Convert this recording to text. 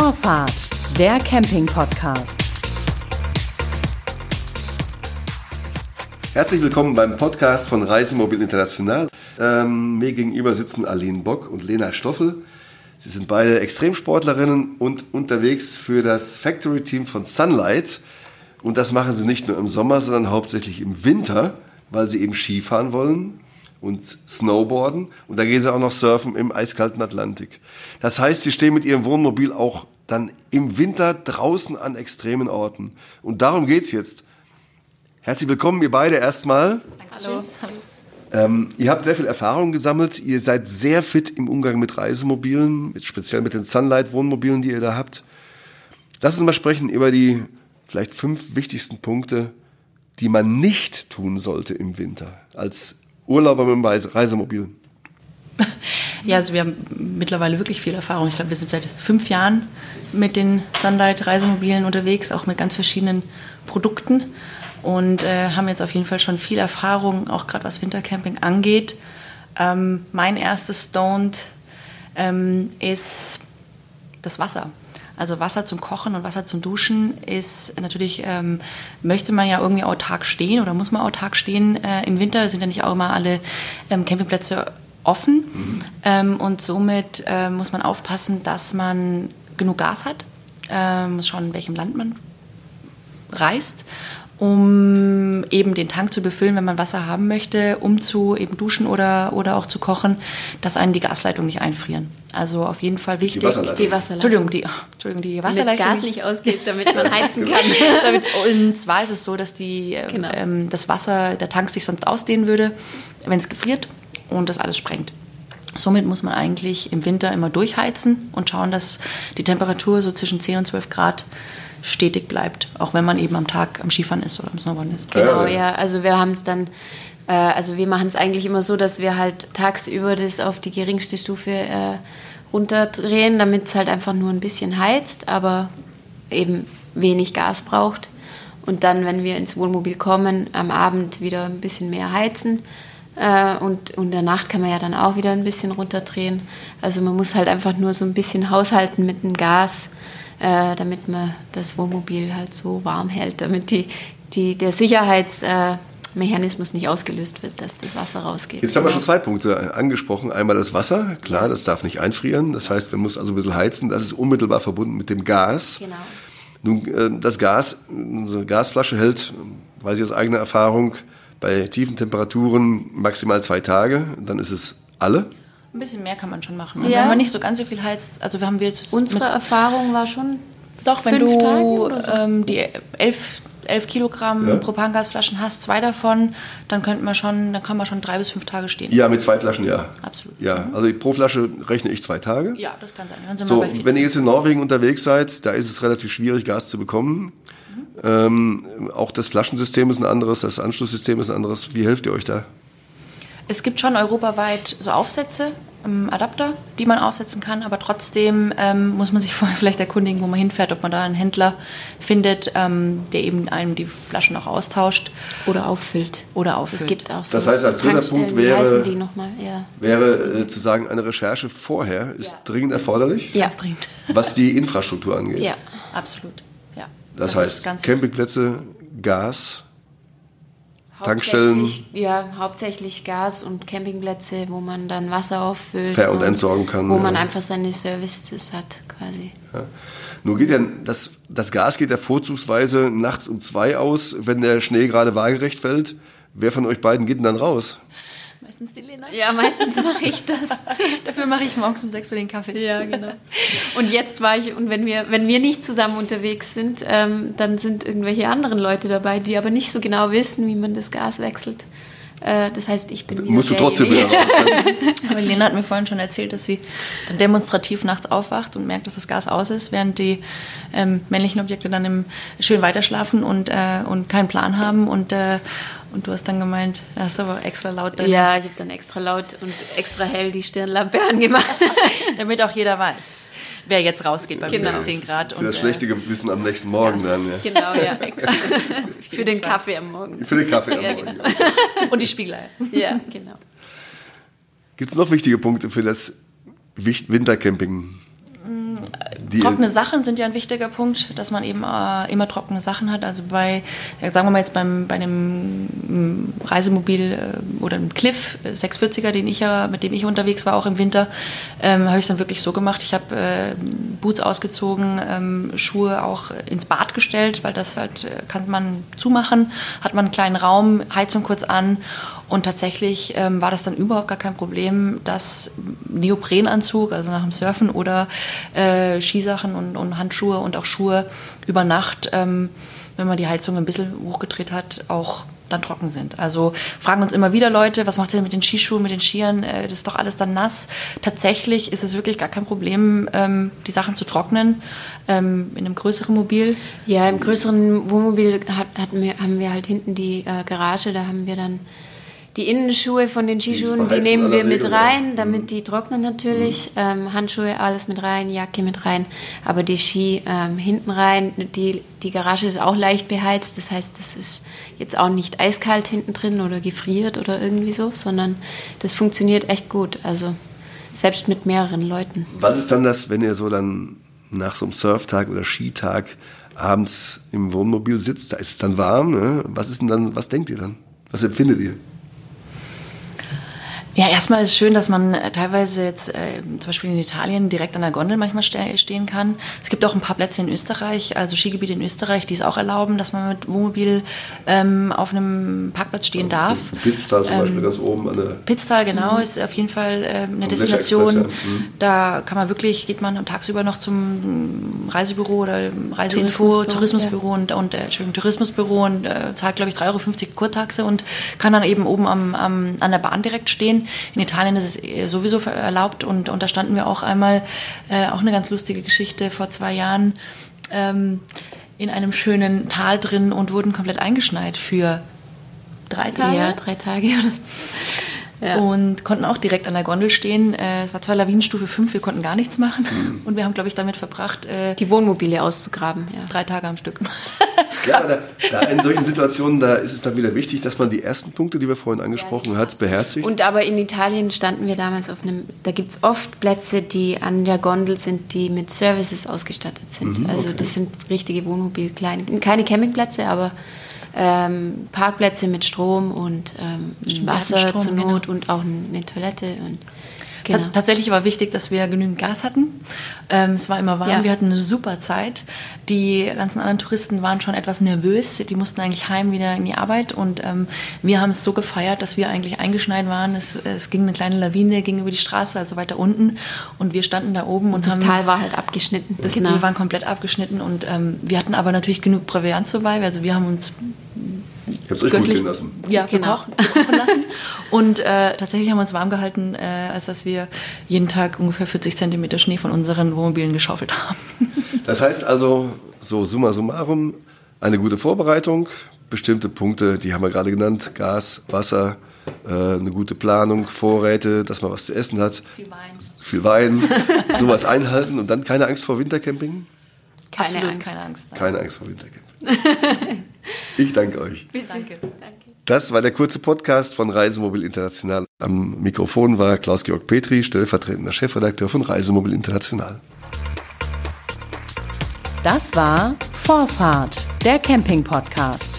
Vorfahrt, der Camping-Podcast. Herzlich willkommen beim Podcast von Reisemobil International. Ähm, mir gegenüber sitzen Aline Bock und Lena Stoffel. Sie sind beide Extremsportlerinnen und unterwegs für das Factory-Team von Sunlight. Und das machen sie nicht nur im Sommer, sondern hauptsächlich im Winter, weil sie eben Skifahren wollen und Snowboarden. Und da gehen sie auch noch surfen im eiskalten Atlantik. Das heißt, sie stehen mit ihrem Wohnmobil auch dann im Winter draußen an extremen Orten. Und darum geht's jetzt. Herzlich willkommen, ihr beide erstmal. Hallo. Ähm, ihr habt sehr viel Erfahrung gesammelt. Ihr seid sehr fit im Umgang mit Reisemobilen, mit, speziell mit den Sunlight-Wohnmobilen, die ihr da habt. Lass uns mal sprechen über die vielleicht fünf wichtigsten Punkte, die man nicht tun sollte im Winter als Urlauber mit dem Reisemobil. Ja, also wir haben mittlerweile wirklich viel Erfahrung. Ich glaube, wir sind seit fünf Jahren mit den Sunlight-Reisemobilen unterwegs, auch mit ganz verschiedenen Produkten und äh, haben jetzt auf jeden Fall schon viel Erfahrung, auch gerade was Wintercamping angeht. Ähm, mein erstes Stoned ähm, ist das Wasser. Also Wasser zum Kochen und Wasser zum Duschen ist natürlich, ähm, möchte man ja irgendwie autark stehen oder muss man autark stehen. Äh, Im Winter sind ja nicht auch immer alle ähm, Campingplätze offen mhm. ähm, und somit äh, muss man aufpassen, dass man genug Gas hat, äh, muss schauen, in welchem Land man reist um eben den Tank zu befüllen, wenn man Wasser haben möchte, um zu eben duschen oder, oder auch zu kochen, dass einen die Gasleitung nicht einfrieren. Also auf jeden Fall wichtig. Die Wasserleitung. Die Wasserleitung. Entschuldigung, die, Entschuldigung, die Wasserleitung. Damit das Gas nicht ausgeht, damit man heizen kann. damit, und zwar ist es so, dass die, genau. ähm, das Wasser, der Tank sich sonst ausdehnen würde, wenn es gefriert und das alles sprengt. Somit muss man eigentlich im Winter immer durchheizen und schauen, dass die Temperatur so zwischen 10 und 12 Grad stetig bleibt, auch wenn man eben am Tag am Skifahren ist oder am Snowboarden ist. Genau, ja. Also wir haben es dann, äh, also wir machen es eigentlich immer so, dass wir halt tagsüber das auf die geringste Stufe äh, runterdrehen, damit es halt einfach nur ein bisschen heizt, aber eben wenig Gas braucht. Und dann, wenn wir ins Wohnmobil kommen, am Abend wieder ein bisschen mehr heizen. Äh, und, und in der Nacht kann man ja dann auch wieder ein bisschen runterdrehen. Also man muss halt einfach nur so ein bisschen haushalten mit dem Gas äh, damit man das Wohnmobil halt so warm hält, damit die, die, der Sicherheitsmechanismus nicht ausgelöst wird, dass das Wasser rausgeht. Jetzt haben wir schon zwei Punkte angesprochen. Einmal das Wasser, klar, das darf nicht einfrieren. Das heißt, man muss also ein bisschen heizen. Das ist unmittelbar verbunden mit dem Gas. Genau. Nun, äh, das Gas, unsere Gasflasche hält, weiß ich aus eigener Erfahrung, bei tiefen Temperaturen maximal zwei Tage. Dann ist es alle. Ein bisschen mehr kann man schon machen. Also ja. wenn man nicht so ganz so viel heizt, also wir haben wir jetzt unsere Erfahrung war schon doch, wenn du so. ähm, die elf, elf Kilogramm ja. Propangasflaschen hast, zwei davon, dann könnte man schon, dann kann man schon drei bis fünf Tage stehen. Ja, mit zwei Flaschen ja. Absolut. Ja, also pro Flasche rechne ich zwei Tage. Ja, das kann sein. Dann sind so, wir bei vier. wenn ihr jetzt in Norwegen unterwegs seid, da ist es relativ schwierig, Gas zu bekommen. Mhm. Ähm, auch das Flaschensystem ist ein anderes, das Anschlusssystem ist ein anderes. Wie helft ihr euch da? Es gibt schon europaweit so Aufsätze, Adapter, die man aufsetzen kann, aber trotzdem ähm, muss man sich vorher vielleicht erkundigen, wo man hinfährt, ob man da einen Händler findet, ähm, der eben einem die Flaschen auch austauscht. Oder auffüllt. Oder auffüllt. Es gibt auch so Das heißt, als dritter Punkt wäre, ja. wäre äh, zu sagen, eine Recherche vorher ist ja. dringend erforderlich. Ja, dringend. Was die Infrastruktur angeht. Ja, absolut. Ja. Das, das heißt, Campingplätze, Gas, Tankstellen? Ja, hauptsächlich Gas- und Campingplätze, wo man dann Wasser auffüllt. Ver- und, und entsorgen kann. Wo ja. man einfach seine Services hat, quasi. Ja. Nur geht ja, das, das Gas geht ja vorzugsweise nachts um zwei aus, wenn der Schnee gerade waagerecht fällt. Wer von euch beiden geht denn dann raus? Meistens die Lena. Ja, meistens mache ich das. Dafür mache ich morgens um 6 Uhr den Kaffee. Ja, genau. Und jetzt war ich, und wenn wir, wenn wir nicht zusammen unterwegs sind, ähm, dann sind irgendwelche anderen Leute dabei, die aber nicht so genau wissen, wie man das Gas wechselt. Äh, das heißt, ich bin Musst du trotzdem wieder raus. Aber Lena hat mir vorhin schon erzählt, dass sie dann demonstrativ nachts aufwacht und merkt, dass das Gas aus ist, während die ähm, männlichen Objekte dann im, schön weiterschlafen und, äh, und keinen Plan haben und, äh, und du hast dann gemeint, du hast aber extra laut deine Ja, ich habe dann extra laut und extra hell die Stirnlampe angemacht. Damit auch jeder weiß, wer jetzt rausgeht bei genau. minus 10 Grad. Für und, das äh, schlechte Gewissen am nächsten Morgen dann. Ja. Genau, ja. Für den Kaffee am Morgen. Für den Kaffee am ja, Morgen. Genau. Und die Spiegelei. Ja, genau. Gibt es noch wichtige Punkte für das Wintercamping? Die- trockene Sachen sind ja ein wichtiger Punkt, dass man eben äh, immer trockene Sachen hat. Also bei, sagen wir mal jetzt beim, bei einem mm, Reisemobil äh, oder einem Cliff äh, 640er, den ich ja, mit dem ich unterwegs war, auch im Winter, ähm, habe ich es dann wirklich so gemacht. Ich habe äh, Boots ausgezogen, ähm, Schuhe auch ins Bad gestellt, weil das halt äh, kann man zumachen, hat man einen kleinen Raum, Heizung kurz an und tatsächlich ähm, war das dann überhaupt gar kein Problem, dass Neoprenanzug, also nach dem Surfen oder äh, Skisachen und, und Handschuhe und auch Schuhe über Nacht, ähm, wenn man die Heizung ein bisschen hochgedreht hat, auch dann trocken sind. Also fragen uns immer wieder Leute, was macht ihr denn mit den Skischuhen, mit den Skiern? Äh, das ist doch alles dann nass. Tatsächlich ist es wirklich gar kein Problem, ähm, die Sachen zu trocknen. Ähm, in einem größeren Mobil. Ja, im größeren Wohnmobil hat, hatten wir, haben wir halt hinten die äh, Garage, da haben wir dann die Innenschuhe von den Skischuhen, die, in nehmen wir mit Regel, rein, damit die trocknen natürlich. Ähm, Handschuhe, alles mit rein, Jacke mit rein. Aber die Ski ähm, hinten rein, die, die Garage ist auch leicht beheizt. Das heißt, das ist jetzt auch nicht eiskalt hinten drin oder gefriert oder irgendwie so, sondern das funktioniert echt gut. Also selbst mit mehreren Leuten. Was ist dann das, wenn ihr so dann nach so einem Surftag oder Skitag abends im Wohnmobil sitzt? Da ist es dann warm. Ne? Was ist denn dann? Was denkt ihr dann? Was empfindet ihr? Ja, erstmal ist es schön, dass man äh, teilweise jetzt äh, zum Beispiel in Italien direkt an der Gondel manchmal ste stehen kann. Es gibt auch ein paar Plätze in Österreich, also Skigebiete in Österreich, die es auch erlauben, dass man mit Wohnmobil ähm, auf einem Parkplatz stehen darf. Pitztal zum Beispiel ganz oben an der. Pitztal, genau, ist auf jeden Fall äh, eine Am Destination. Ja. Mhm. Da kann man wirklich, geht man tagsüber noch zum Reisebüro oder Tourismusbüro, Reiseinfo, Tourismusbüro und, und äh, Entschuldigung, Tourismusbüro und äh, zahlt, glaube ich, 3,50 Euro Kurtaxe und kann dann eben oben am, am, an der Bahn direkt stehen. In Italien ist es eh sowieso erlaubt und, und da standen wir auch einmal, äh, auch eine ganz lustige Geschichte vor zwei Jahren, ähm, in einem schönen Tal drin und wurden komplett eingeschneit für drei Tage. Ja, drei Tage. Ja. Und konnten auch direkt an der Gondel stehen. Äh, Es war zwar Lawinenstufe 5, wir konnten gar nichts machen. Mhm. Und wir haben, glaube ich, damit verbracht, äh, Die Wohnmobile auszugraben, ja. drei Tage am Stück. Ja, aber da, da in solchen Situationen, da ist es dann wieder wichtig, dass man die ersten Punkte, die wir vorhin angesprochen hat, beherzigt. Und aber in Italien standen wir damals auf einem, da gibt es oft Plätze, die an der Gondel sind, die mit Services ausgestattet sind. also das sind richtige Wohnmobil, kleine, keine Campingplätze, aber ähm, Parkplätze mit Strom und ähm, Wasser Strom, zur genau. Not und auch eine Toilette. Und, genau. Tatsächlich war wichtig, dass wir genügend Gas hatten. Ähm, es war immer warm, Ja. wir hatten eine super Zeit. Die ganzen anderen Touristen waren schon etwas nervös. Die mussten eigentlich heim wieder in die Arbeit. Und ähm, wir haben es so gefeiert, dass wir eigentlich eingeschneit waren. Es, es ging eine kleine Lawine, ging über die Straße, also weiter unten. Und wir standen da oben und das haben Tal war halt abgeschnitten. Das, genau. Wir waren komplett abgeschnitten und ähm, wir hatten aber natürlich genug Proviant dabei. Also wir haben uns ich habe es euch gut gehen lassen. ja, Genau. gekochen lassen. Und äh, tatsächlich haben wir uns warm gehalten, äh, als dass wir jeden Tag ungefähr 40 Zentimeter Schnee von unseren Wohnmobilen geschaufelt haben. Das heißt also, so summa summarum, eine gute Vorbereitung, bestimmte Punkte, die haben wir gerade genannt, Gas, Wasser, äh, eine gute Planung, Vorräte, dass man was zu essen hat, Viel Wein. viel Wein, sowas einhalten und dann keine Angst vor Wintercamping? keine Absolut Angst. keine Angst. Nein. Keine Angst vor Wintercamping. Ich danke euch. Danke. Das war der kurze Podcast von Reisemobil International. Am Mikrofon war Klaus-Georg Petri, stellvertretender Chefredakteur von Reisemobil International. Das war Vorfahrt, der Camping-Podcast.